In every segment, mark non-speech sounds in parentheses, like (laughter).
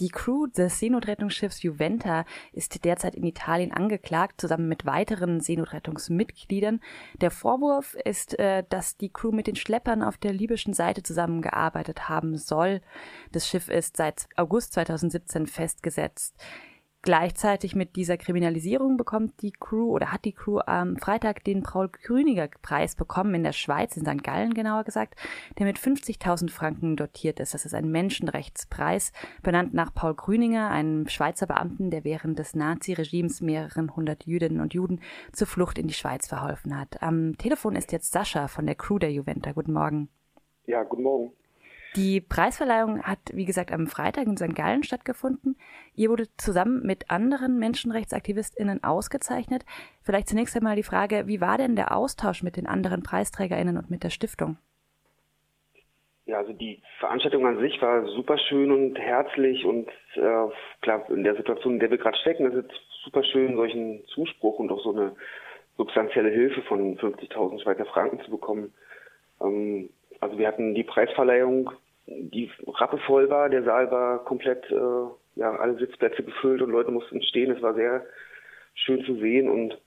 Die Crew des Seenotrettungsschiffs Juventa ist derzeit in Italien angeklagt, zusammen mit weiteren Seenotrettungsmitgliedern. Der Vorwurf ist, äh, dass die Crew mit den Schleppern auf der libyschen Seite zusammengearbeitet haben soll. Das Schiff ist seit August 2017 festgesetzt. Gleichzeitig mit dieser Kriminalisierung bekommt die Crew oder hat die Crew am Freitag den Paul Grüniger Preis bekommen in der Schweiz, in St. Gallen genauer gesagt, der mit 50.000 Franken dotiert ist. Das ist ein Menschenrechtspreis, benannt nach Paul Grüninger, einem Schweizer Beamten, der während des Nazi-Regimes mehreren hundert Jüdinnen und Juden zur Flucht in die Schweiz verholfen hat. Am Telefon ist jetzt Sascha von der Crew der Juventa. Guten Morgen. Ja, guten Morgen. Die Preisverleihung hat, wie gesagt, am Freitag in St. Gallen stattgefunden. Ihr wurde zusammen mit anderen MenschenrechtsaktivistInnen ausgezeichnet. Vielleicht zunächst einmal die Frage, wie war denn der Austausch mit den anderen PreisträgerInnen und mit der Stiftung? Ja, also die Veranstaltung an sich war super schön und herzlich und äh, klar, in der Situation, in der wir gerade stecken, ist es super schön, solchen Zuspruch und auch so eine substanzielle Hilfe von 50.000 Schweizer Franken zu bekommen. Ähm, also wir hatten die Preisverleihung, die rappevoll war, der Saal war komplett, äh, ja, alle Sitzplätze gefüllt und Leute mussten stehen. Es war sehr schön zu sehen und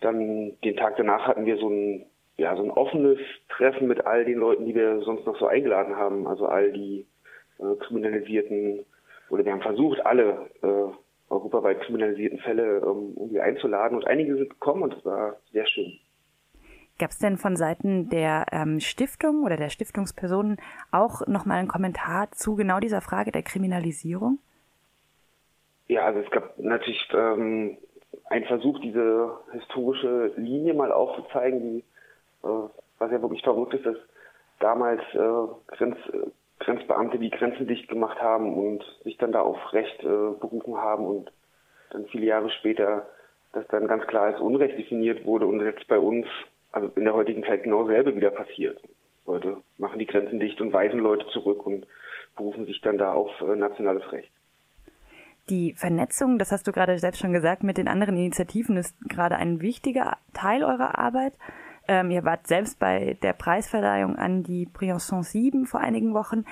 dann den Tag danach hatten wir so ein, ja, so ein offenes Treffen mit all den Leuten, die wir sonst noch so eingeladen haben. Also all die äh, kriminalisierten, oder wir haben versucht, alle äh, europaweit kriminalisierten Fälle ähm, irgendwie einzuladen und einige sind gekommen und es war sehr schön. Gab es denn von Seiten der ähm, Stiftung oder der Stiftungspersonen auch nochmal einen Kommentar zu genau dieser Frage der Kriminalisierung? Ja, also es gab natürlich ähm, einen Versuch, diese historische Linie mal aufzuzeigen, die, äh, was ja wirklich verrückt ist, dass damals äh, Grenz, Grenzbeamte die Grenzen dicht gemacht haben und sich dann da auf Recht äh, berufen haben und dann viele Jahre später das dann ganz klar als Unrecht definiert wurde und jetzt bei uns also in der heutigen Zeit genau dasselbe wieder passiert. Leute machen die Grenzen dicht und weisen Leute zurück und berufen sich dann da auf äh, nationales Recht. Die Vernetzung, das hast du gerade selbst schon gesagt, mit den anderen Initiativen ist gerade ein wichtiger Teil eurer Arbeit. Ähm, ihr wart selbst bei der Preisverleihung an die Briançon 7 vor einigen Wochen.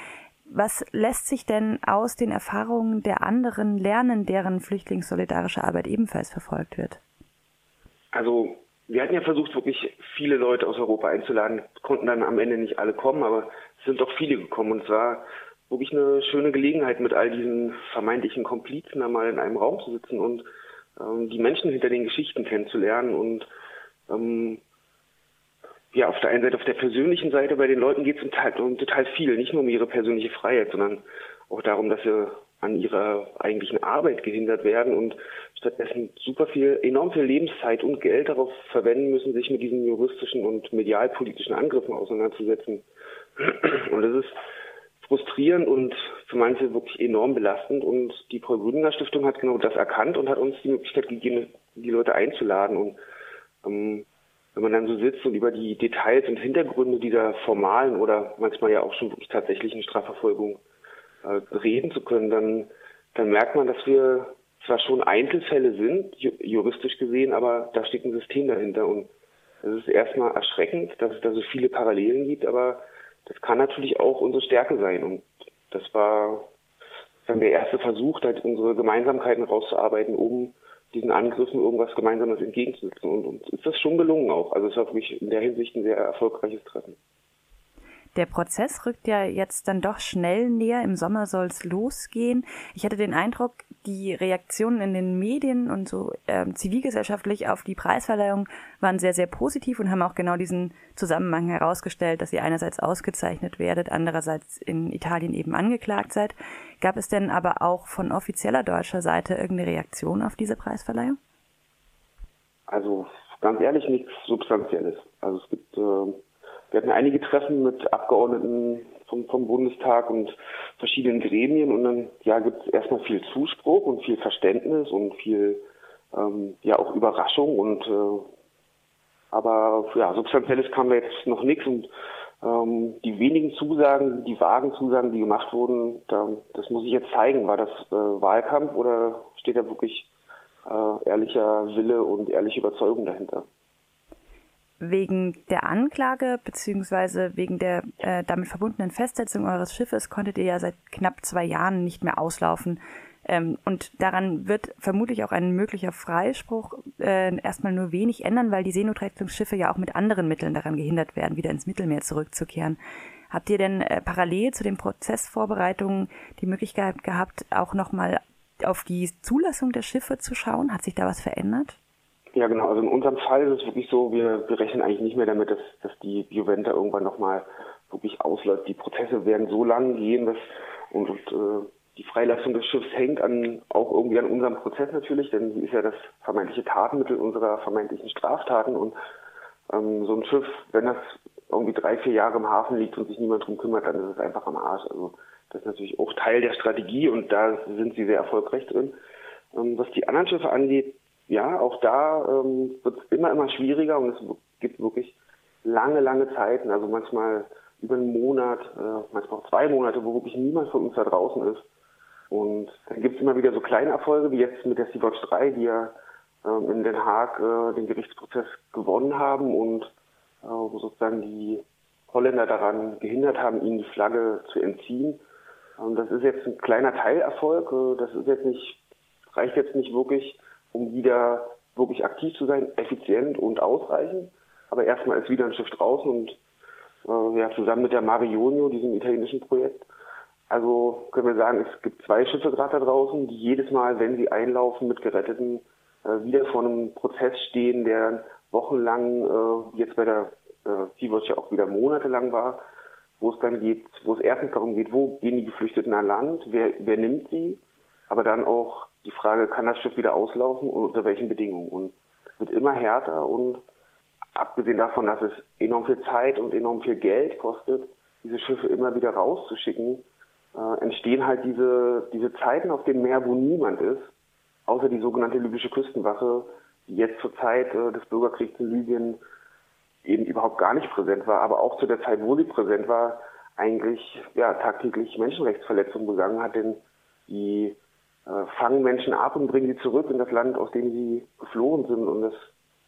Was lässt sich denn aus den Erfahrungen der anderen lernen, deren flüchtlingssolidarische Arbeit ebenfalls verfolgt wird? Also wir hatten ja versucht, wirklich viele Leute aus Europa einzuladen, konnten dann am Ende nicht alle kommen, aber es sind doch viele gekommen. Und es war wirklich eine schöne Gelegenheit, mit all diesen vermeintlichen Komplizen einmal in einem Raum zu sitzen und ähm, die Menschen hinter den Geschichten kennenzulernen und ähm, ja, auf der einen Seite, auf der persönlichen Seite, bei den Leuten geht es um, um total viel, nicht nur um ihre persönliche Freiheit, sondern auch darum, dass sie an ihrer eigentlichen Arbeit gehindert werden und stattdessen super viel, enorm viel Lebenszeit und Geld darauf verwenden müssen, sich mit diesen juristischen und medialpolitischen Angriffen auseinanderzusetzen. Und das ist frustrierend und für manche wirklich enorm belastend. Und die Paul Grüninger Stiftung hat genau das erkannt und hat uns die Möglichkeit gegeben, die Leute einzuladen. Und ähm, wenn man dann so sitzt und über die Details und Hintergründe dieser formalen oder manchmal ja auch schon wirklich tatsächlichen Strafverfolgung reden zu können, dann, dann merkt man, dass wir zwar schon Einzelfälle sind, juristisch gesehen, aber da steht ein System dahinter. Und es ist erstmal erschreckend, dass es da so viele Parallelen gibt, aber das kann natürlich auch unsere Stärke sein. Und das war dann der erste Versuch, halt unsere Gemeinsamkeiten rauszuarbeiten, um diesen Angriffen irgendwas Gemeinsames entgegenzusetzen. Und uns ist das schon gelungen auch. Also es war für mich in der Hinsicht ein sehr erfolgreiches Treffen. Der Prozess rückt ja jetzt dann doch schnell näher. Im Sommer soll es losgehen. Ich hatte den Eindruck, die Reaktionen in den Medien und so ähm, zivilgesellschaftlich auf die Preisverleihung waren sehr, sehr positiv und haben auch genau diesen Zusammenhang herausgestellt, dass ihr einerseits ausgezeichnet werdet, andererseits in Italien eben angeklagt seid. Gab es denn aber auch von offizieller deutscher Seite irgendeine Reaktion auf diese Preisverleihung? Also ganz ehrlich nichts Substanzielles. Also es gibt äh wir hatten einige Treffen mit Abgeordneten vom, vom Bundestag und verschiedenen Gremien und dann ja gibt es erstmal viel Zuspruch und viel Verständnis und viel ähm, ja auch Überraschung und äh, aber ja substanzielles kam da jetzt noch nichts und ähm, die wenigen Zusagen, die vagen Zusagen, die gemacht wurden, da, das muss ich jetzt zeigen, war das äh, Wahlkampf oder steht da wirklich äh, ehrlicher Wille und ehrliche Überzeugung dahinter? Wegen der Anklage beziehungsweise wegen der äh, damit verbundenen Festsetzung eures Schiffes konntet ihr ja seit knapp zwei Jahren nicht mehr auslaufen. Ähm, und daran wird vermutlich auch ein möglicher Freispruch äh, erstmal nur wenig ändern, weil die Seenotrettungsschiffe ja auch mit anderen Mitteln daran gehindert werden, wieder ins Mittelmeer zurückzukehren. Habt ihr denn äh, parallel zu den Prozessvorbereitungen die Möglichkeit gehabt, auch nochmal auf die Zulassung der Schiffe zu schauen? Hat sich da was verändert? Ja, genau. Also in unserem Fall ist es wirklich so, wir, wir rechnen eigentlich nicht mehr damit, dass, dass die Juventa irgendwann nochmal wirklich ausläuft. Die Prozesse werden so lang gehen, dass und, und äh, die Freilassung des Schiffs hängt an auch irgendwie an unserem Prozess natürlich, denn sie ist ja das vermeintliche Tatenmittel unserer vermeintlichen Straftaten und ähm, so ein Schiff, wenn das irgendwie drei, vier Jahre im Hafen liegt und sich niemand drum kümmert, dann ist es einfach am Arsch. Also das ist natürlich auch Teil der Strategie und da sind sie sehr erfolgreich drin. Ähm, was die anderen Schiffe angeht, ja, auch da ähm, wird es immer, immer schwieriger und es gibt wirklich lange, lange Zeiten, also manchmal über einen Monat, äh, manchmal auch zwei Monate, wo wirklich niemand von uns da draußen ist. Und dann gibt es immer wieder so kleine Erfolge, wie jetzt mit der Sea-Watch 3, die ja ähm, in Den Haag äh, den Gerichtsprozess gewonnen haben und äh, wo sozusagen die Holländer daran gehindert haben, ihnen die Flagge zu entziehen. Ähm, das ist jetzt ein kleiner Teilerfolg. Äh, das ist jetzt nicht, reicht jetzt nicht wirklich, um wieder wirklich aktiv zu sein, effizient und ausreichend. Aber erstmal ist wieder ein Schiff draußen und äh, ja, zusammen mit der Marionio, diesem italienischen Projekt, also können wir sagen, es gibt zwei Schiffe gerade da draußen, die jedes Mal, wenn sie einlaufen mit Geretteten, äh, wieder vor einem Prozess stehen, der wochenlang, äh, jetzt bei der äh, Sea-Watch ja auch wieder monatelang war, wo es dann geht, wo es erstens darum geht, wo gehen die Geflüchteten an Land, wer, wer nimmt sie, aber dann auch die Frage, kann das Schiff wieder auslaufen und unter welchen Bedingungen? Und es wird immer härter und abgesehen davon, dass es enorm viel Zeit und enorm viel Geld kostet, diese Schiffe immer wieder rauszuschicken, äh, entstehen halt diese, diese Zeiten auf dem Meer, wo niemand ist, außer die sogenannte libysche Küstenwache, die jetzt zur Zeit äh, des Bürgerkriegs in Libyen eben überhaupt gar nicht präsent war, aber auch zu der Zeit, wo sie präsent war, eigentlich ja tagtäglich Menschenrechtsverletzungen begangen hat, denn die fangen Menschen ab und bringen sie zurück in das Land, aus dem sie geflohen sind und das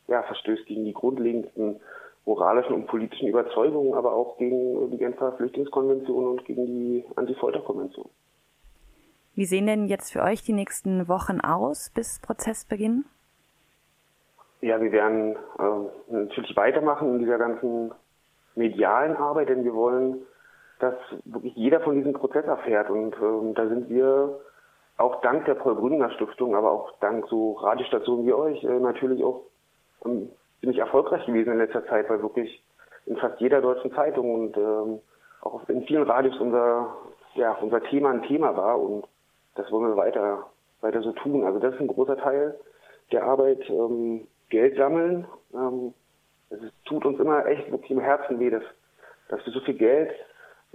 ja verstößt gegen die grundlegendsten moralischen und politischen Überzeugungen, aber auch gegen die Genfer Flüchtlingskonvention und gegen die Anti-Folter-Konvention. Wie sehen denn jetzt für euch die nächsten Wochen aus bis Prozessbeginn? Ja, wir werden äh, natürlich weitermachen in dieser ganzen medialen Arbeit, denn wir wollen, dass wirklich jeder von diesem Prozess erfährt. Und ähm, da sind wir auch dank der Paul-Grüninger Stiftung, aber auch dank so Radiostationen wie euch äh, natürlich auch ähm, ziemlich erfolgreich gewesen in letzter Zeit, weil wirklich in fast jeder deutschen Zeitung und ähm, auch in vielen Radios unser, ja, unser Thema ein Thema war und das wollen wir weiter, weiter so tun. Also das ist ein großer Teil der Arbeit. Ähm, Geld sammeln. Ähm, es tut uns immer echt wirklich im Herzen weh, dass, dass wir so viel Geld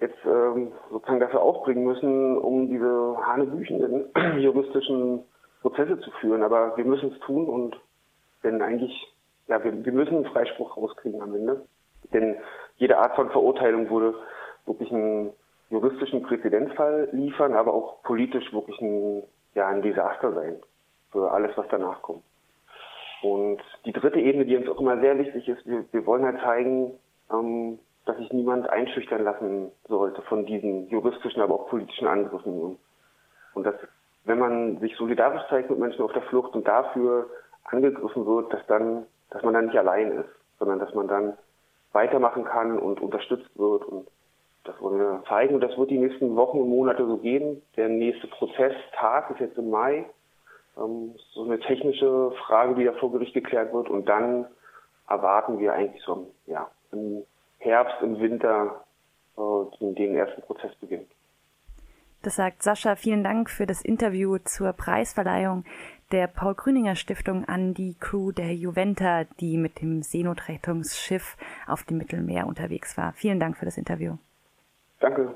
jetzt ähm, sozusagen dafür aufbringen müssen, um diese hanebüchenden (clears throat) juristischen Prozesse zu führen. Aber wir müssen es tun und denn eigentlich, ja, wir, wir müssen einen Freispruch rauskriegen am Ende. Denn jede Art von Verurteilung würde wirklich einen juristischen Präzedenzfall liefern, aber auch politisch wirklich ein, ja, ein Desaster sein für alles, was danach kommt. Und die dritte Ebene, die uns auch immer sehr wichtig ist, wir, wir wollen halt zeigen, ähm, dass sich niemand einschüchtern lassen sollte von diesen juristischen, aber auch politischen Angriffen. Und, dass, wenn man sich solidarisch zeigt mit Menschen auf der Flucht und dafür angegriffen wird, dass dann, dass man dann nicht allein ist, sondern dass man dann weitermachen kann und unterstützt wird. Und das wollen wir zeigen. Und das wird die nächsten Wochen und Monate so gehen. Der nächste Prozesstag ist jetzt im Mai ähm, so eine technische Frage, die da vor Gericht geklärt wird. Und dann erwarten wir eigentlich so ja, im Herbst, im Winter äh, den ersten Prozess beginnt. Das sagt Sascha. Vielen Dank für das Interview zur Preisverleihung der Paul Grüninger Stiftung an die Crew der Juventa, die mit dem Seenotrettungsschiff auf dem Mittelmeer unterwegs war. Vielen Dank für das Interview. Danke.